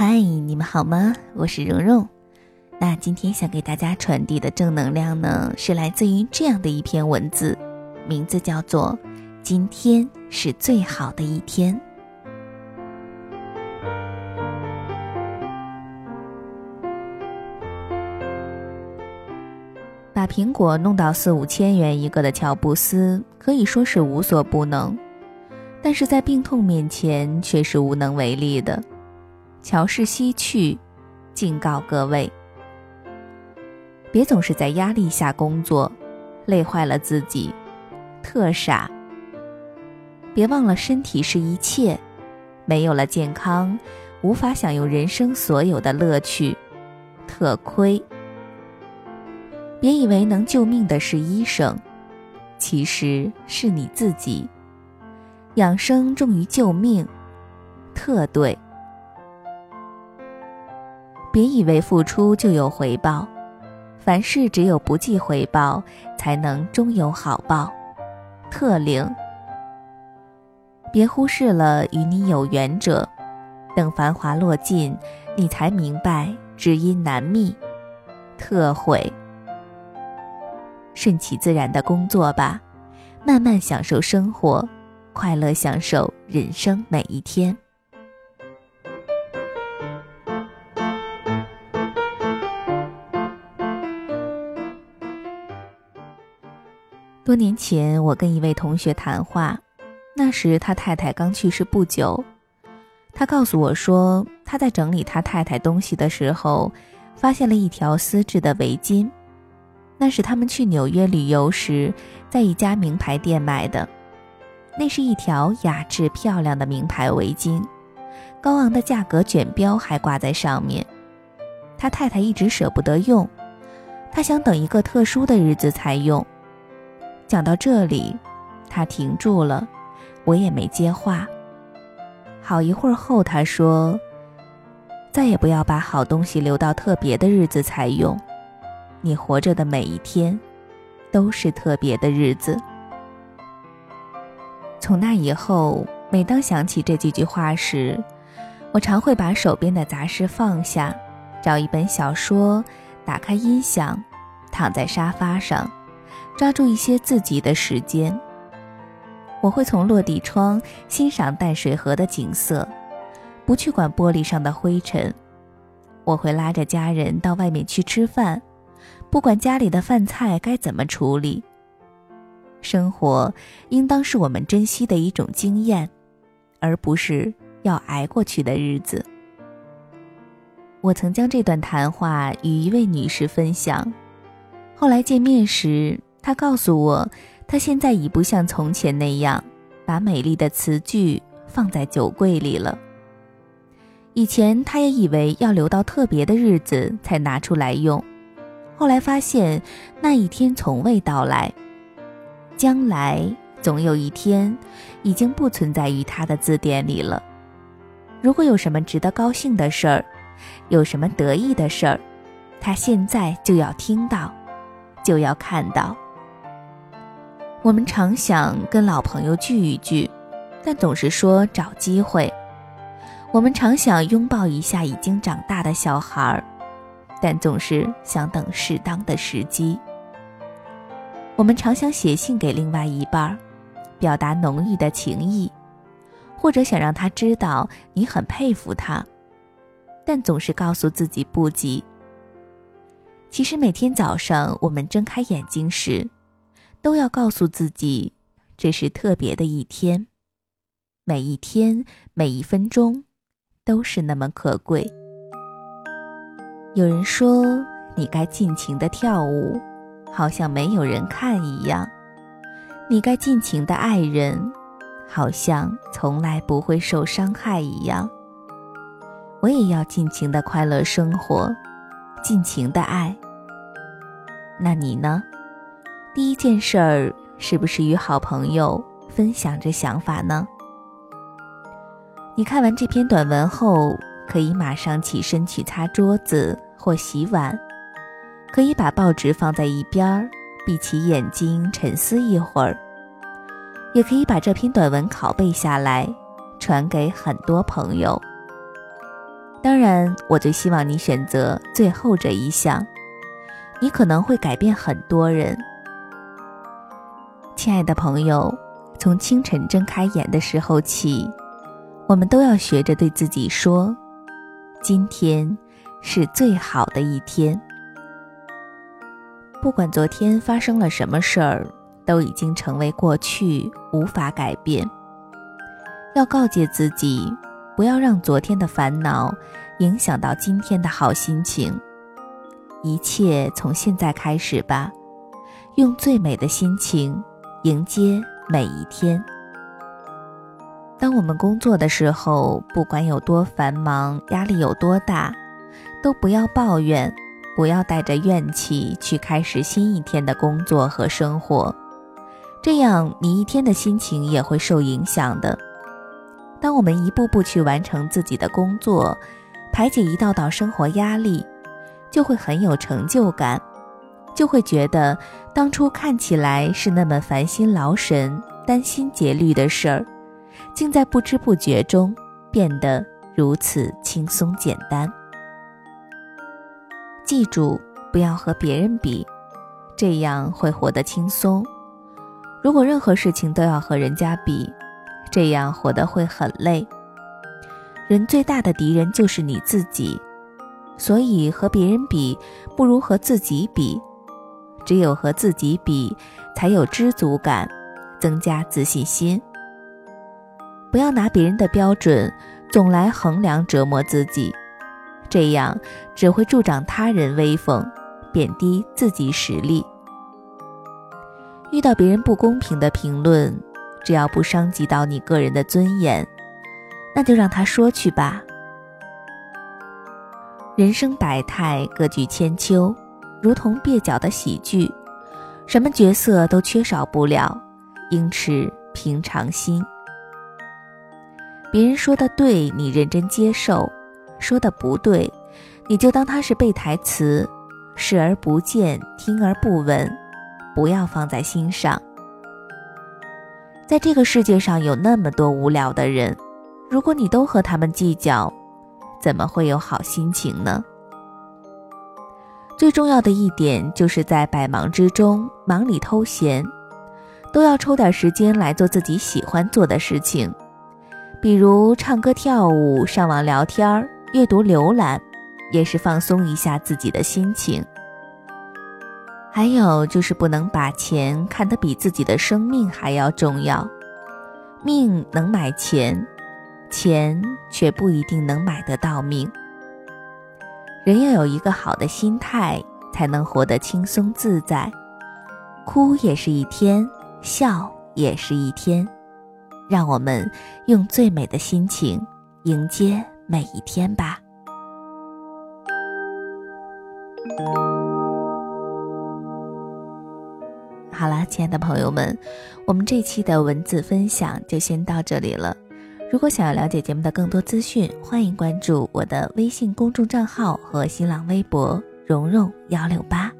嗨，你们好吗？我是蓉蓉。那今天想给大家传递的正能量呢，是来自于这样的一篇文字，名字叫做《今天是最好的一天》。把苹果弄到四五千元一个的乔布斯可以说是无所不能，但是在病痛面前却是无能为力的。乔氏西去，敬告各位：别总是在压力下工作，累坏了自己，特傻。别忘了身体是一切，没有了健康，无法享用人生所有的乐趣，特亏。别以为能救命的是医生，其实是你自己。养生重于救命，特对。别以为付出就有回报，凡事只有不计回报，才能终有好报，特灵。别忽视了与你有缘者，等繁华落尽，你才明白知音难觅，特悔。顺其自然的工作吧，慢慢享受生活，快乐享受人生每一天。多年前，我跟一位同学谈话，那时他太太刚去世不久，他告诉我说，他在整理他太太东西的时候，发现了一条丝质的围巾。那是他们去纽约旅游时，在一家名牌店买的。那是一条雅致漂亮的名牌围巾，高昂的价格卷标还挂在上面。他太太一直舍不得用，他想等一个特殊的日子才用。讲到这里，他停住了，我也没接话。好一会儿后，他说：“再也不要把好东西留到特别的日子才用。”你活着的每一天，都是特别的日子。从那以后，每当想起这几句话时，我常会把手边的杂事放下，找一本小说，打开音响，躺在沙发上，抓住一些自己的时间。我会从落地窗欣赏淡水河的景色，不去管玻璃上的灰尘。我会拉着家人到外面去吃饭。不管家里的饭菜该怎么处理，生活应当是我们珍惜的一种经验，而不是要挨过去的日子。我曾将这段谈话与一位女士分享，后来见面时，他告诉我，他现在已不像从前那样把美丽的词句放在酒柜里了。以前，他也以为要留到特别的日子才拿出来用。后来发现，那一天从未到来，将来总有一天，已经不存在于他的字典里了。如果有什么值得高兴的事儿，有什么得意的事儿，他现在就要听到，就要看到。我们常想跟老朋友聚一聚，但总是说找机会。我们常想拥抱一下已经长大的小孩儿。但总是想等适当的时机。我们常想写信给另外一半，表达浓郁的情谊，或者想让他知道你很佩服他，但总是告诉自己不急。其实每天早上我们睁开眼睛时，都要告诉自己，这是特别的一天，每一天每一分钟，都是那么可贵。有人说，你该尽情的跳舞，好像没有人看一样；你该尽情的爱人，好像从来不会受伤害一样。我也要尽情的快乐生活，尽情的爱。那你呢？第一件事儿是不是与好朋友分享着想法呢？你看完这篇短文后，可以马上起身去擦桌子。或洗碗，可以把报纸放在一边儿，闭起眼睛沉思一会儿；也可以把这篇短文拷贝下来，传给很多朋友。当然，我最希望你选择最后这一项，你可能会改变很多人。亲爱的朋友，从清晨睁开眼的时候起，我们都要学着对自己说：“今天是最好的一天。”不管昨天发生了什么事儿，都已经成为过去，无法改变。要告诫自己，不要让昨天的烦恼影响到今天的好心情。一切从现在开始吧，用最美的心情。迎接每一天。当我们工作的时候，不管有多繁忙，压力有多大，都不要抱怨，不要带着怨气去开始新一天的工作和生活，这样你一天的心情也会受影响的。当我们一步步去完成自己的工作，排解一道道生活压力，就会很有成就感。就会觉得，当初看起来是那么烦心劳神、担心竭虑的事儿，竟在不知不觉中变得如此轻松简单。记住，不要和别人比，这样会活得轻松。如果任何事情都要和人家比，这样活得会很累。人最大的敌人就是你自己，所以和别人比，不如和自己比。只有和自己比，才有知足感，增加自信心。不要拿别人的标准总来衡量折磨自己，这样只会助长他人威风，贬低自己实力。遇到别人不公平的评论，只要不伤及到你个人的尊严，那就让他说去吧。人生百态，各具千秋。如同蹩脚的喜剧，什么角色都缺少不了，应持平常心。别人说的对，你认真接受；说的不对，你就当他是背台词，视而不见，听而不闻，不要放在心上。在这个世界上有那么多无聊的人，如果你都和他们计较，怎么会有好心情呢？最重要的一点，就是在百忙之中忙里偷闲，都要抽点时间来做自己喜欢做的事情，比如唱歌、跳舞、上网聊天、阅读、浏览，也是放松一下自己的心情。还有就是不能把钱看得比自己的生命还要重要，命能买钱，钱却不一定能买得到命。人要有一个好的心态，才能活得轻松自在。哭也是一天，笑也是一天。让我们用最美的心情迎接每一天吧。好了，亲爱的朋友们，我们这期的文字分享就先到这里了。如果想要了解节目的更多资讯，欢迎关注我的微信公众账号和新浪微博“蓉蓉幺六八”。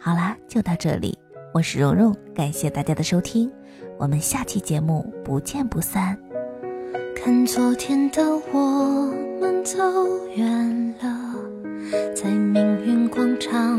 好啦，就到这里，我是蓉蓉，感谢大家的收听，我们下期节目不见不散。看昨天的我们走远了，在命运广场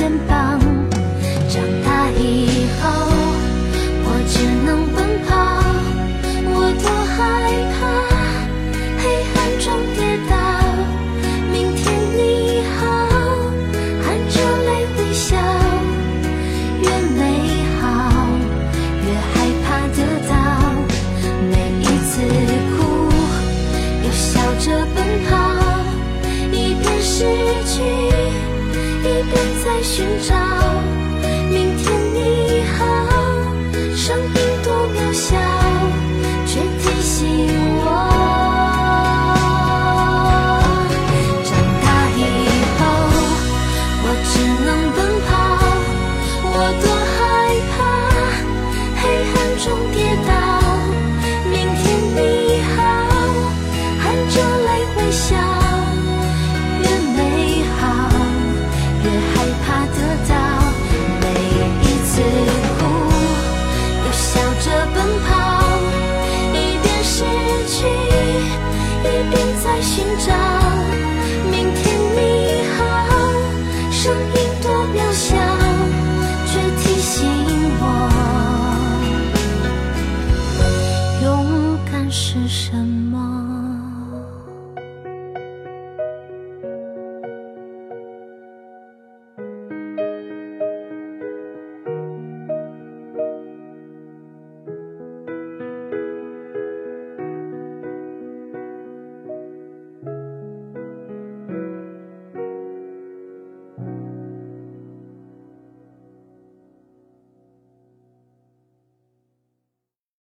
simple.